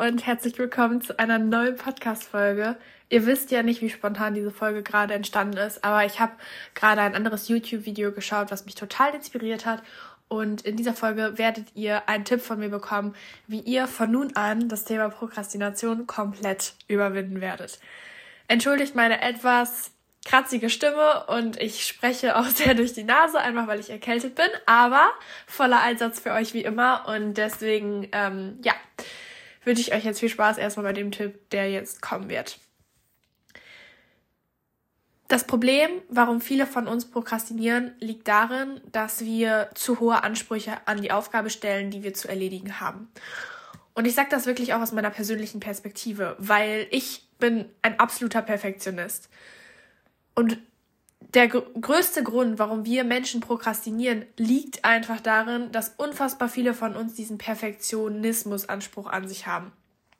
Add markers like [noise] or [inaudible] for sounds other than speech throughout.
und herzlich willkommen zu einer neuen Podcast-Folge. Ihr wisst ja nicht, wie spontan diese Folge gerade entstanden ist, aber ich habe gerade ein anderes YouTube-Video geschaut, was mich total inspiriert hat. Und in dieser Folge werdet ihr einen Tipp von mir bekommen, wie ihr von nun an das Thema Prokrastination komplett überwinden werdet. Entschuldigt meine etwas kratzige Stimme und ich spreche auch [laughs] sehr durch die Nase, einfach weil ich erkältet bin, aber voller Einsatz für euch wie immer und deswegen, ähm, ja, wünsche ich euch jetzt viel Spaß erstmal bei dem Tipp, der jetzt kommen wird. Das Problem, warum viele von uns prokrastinieren, liegt darin, dass wir zu hohe Ansprüche an die Aufgabe stellen, die wir zu erledigen haben. Und ich sage das wirklich auch aus meiner persönlichen Perspektive, weil ich bin ein absoluter Perfektionist. Und der größte Grund, warum wir Menschen prokrastinieren, liegt einfach darin, dass unfassbar viele von uns diesen Perfektionismusanspruch an sich haben.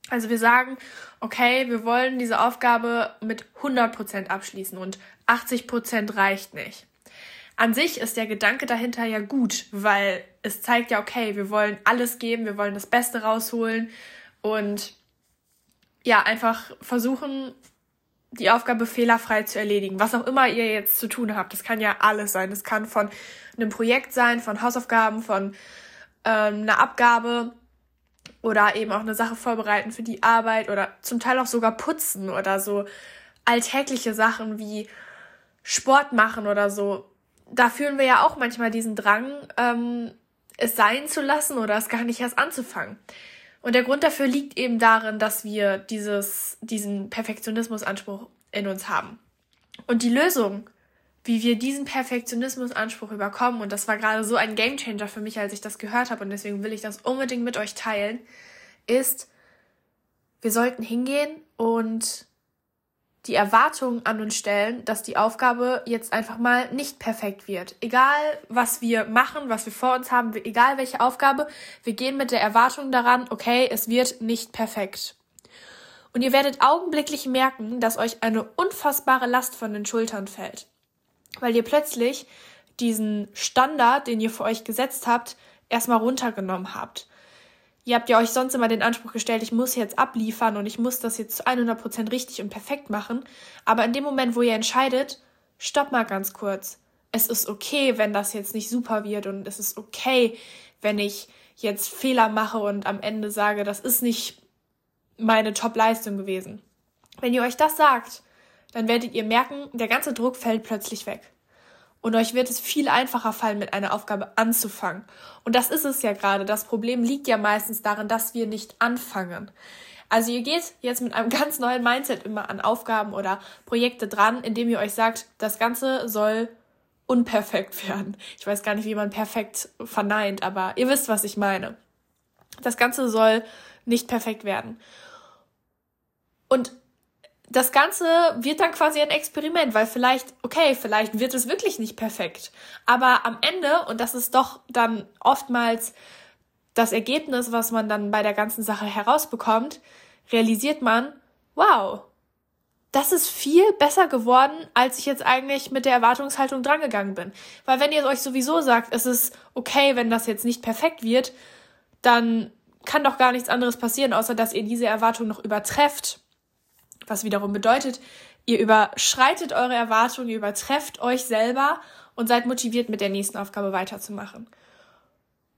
Also wir sagen, okay, wir wollen diese Aufgabe mit 100% abschließen und 80% reicht nicht. An sich ist der Gedanke dahinter ja gut, weil es zeigt ja, okay, wir wollen alles geben, wir wollen das Beste rausholen und ja, einfach versuchen, die Aufgabe fehlerfrei zu erledigen. Was auch immer ihr jetzt zu tun habt. Das kann ja alles sein. Das kann von einem Projekt sein, von Hausaufgaben, von ähm, einer Abgabe oder eben auch eine Sache vorbereiten für die Arbeit oder zum Teil auch sogar putzen oder so alltägliche Sachen wie Sport machen oder so. Da fühlen wir ja auch manchmal diesen Drang, ähm, es sein zu lassen oder es gar nicht erst anzufangen. Und der Grund dafür liegt eben darin, dass wir dieses, diesen Perfektionismusanspruch in uns haben. Und die Lösung, wie wir diesen Perfektionismusanspruch überkommen, und das war gerade so ein Gamechanger für mich, als ich das gehört habe, und deswegen will ich das unbedingt mit euch teilen, ist, wir sollten hingehen und die Erwartung an uns stellen, dass die Aufgabe jetzt einfach mal nicht perfekt wird. Egal, was wir machen, was wir vor uns haben, egal welche Aufgabe, wir gehen mit der Erwartung daran, okay, es wird nicht perfekt. Und ihr werdet augenblicklich merken, dass euch eine unfassbare Last von den Schultern fällt. Weil ihr plötzlich diesen Standard, den ihr für euch gesetzt habt, erstmal runtergenommen habt. Ihr habt ja euch sonst immer den Anspruch gestellt, ich muss jetzt abliefern und ich muss das jetzt zu 100% richtig und perfekt machen. Aber in dem Moment, wo ihr entscheidet, stopp mal ganz kurz. Es ist okay, wenn das jetzt nicht super wird und es ist okay, wenn ich jetzt Fehler mache und am Ende sage, das ist nicht meine Top-Leistung gewesen. Wenn ihr euch das sagt, dann werdet ihr merken, der ganze Druck fällt plötzlich weg. Und euch wird es viel einfacher fallen, mit einer Aufgabe anzufangen. Und das ist es ja gerade. Das Problem liegt ja meistens darin, dass wir nicht anfangen. Also ihr geht jetzt mit einem [laughs] ganz neuen Mindset immer an Aufgaben oder Projekte dran, indem ihr euch sagt, das Ganze soll unperfekt [laughs] werden. Ich weiß gar nicht, wie man perfekt verneint, aber ihr wisst, was ich meine. Das Ganze soll nicht perfekt werden. Und das Ganze wird dann quasi ein Experiment, weil vielleicht, okay, vielleicht wird es wirklich nicht perfekt. Aber am Ende, und das ist doch dann oftmals das Ergebnis, was man dann bei der ganzen Sache herausbekommt, realisiert man, wow, das ist viel besser geworden, als ich jetzt eigentlich mit der Erwartungshaltung drangegangen bin. Weil wenn ihr euch sowieso sagt, es ist okay, wenn das jetzt nicht perfekt wird, dann kann doch gar nichts anderes passieren, außer dass ihr diese Erwartung noch übertrefft was wiederum bedeutet, ihr überschreitet eure Erwartungen, ihr übertrefft euch selber und seid motiviert, mit der nächsten Aufgabe weiterzumachen.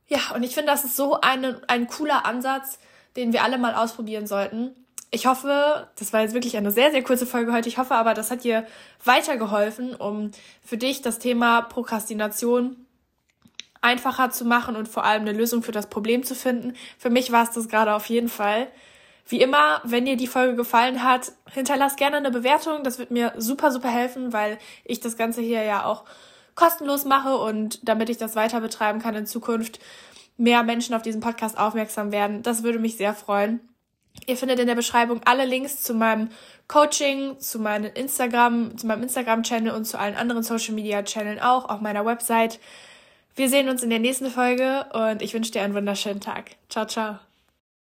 Ja, und ich finde, das ist so eine, ein cooler Ansatz, den wir alle mal ausprobieren sollten. Ich hoffe, das war jetzt wirklich eine sehr, sehr kurze Folge heute. Ich hoffe aber, das hat dir weitergeholfen, um für dich das Thema Prokrastination einfacher zu machen und vor allem eine Lösung für das Problem zu finden. Für mich war es das gerade auf jeden Fall. Wie immer, wenn dir die Folge gefallen hat, hinterlass gerne eine Bewertung. Das wird mir super, super helfen, weil ich das Ganze hier ja auch kostenlos mache und damit ich das weiter betreiben kann in Zukunft, mehr Menschen auf diesen Podcast aufmerksam werden. Das würde mich sehr freuen. Ihr findet in der Beschreibung alle Links zu meinem Coaching, zu meinem Instagram, zu meinem Instagram-Channel und zu allen anderen Social-Media-Channeln auch, auf meiner Website. Wir sehen uns in der nächsten Folge und ich wünsche dir einen wunderschönen Tag. Ciao, ciao.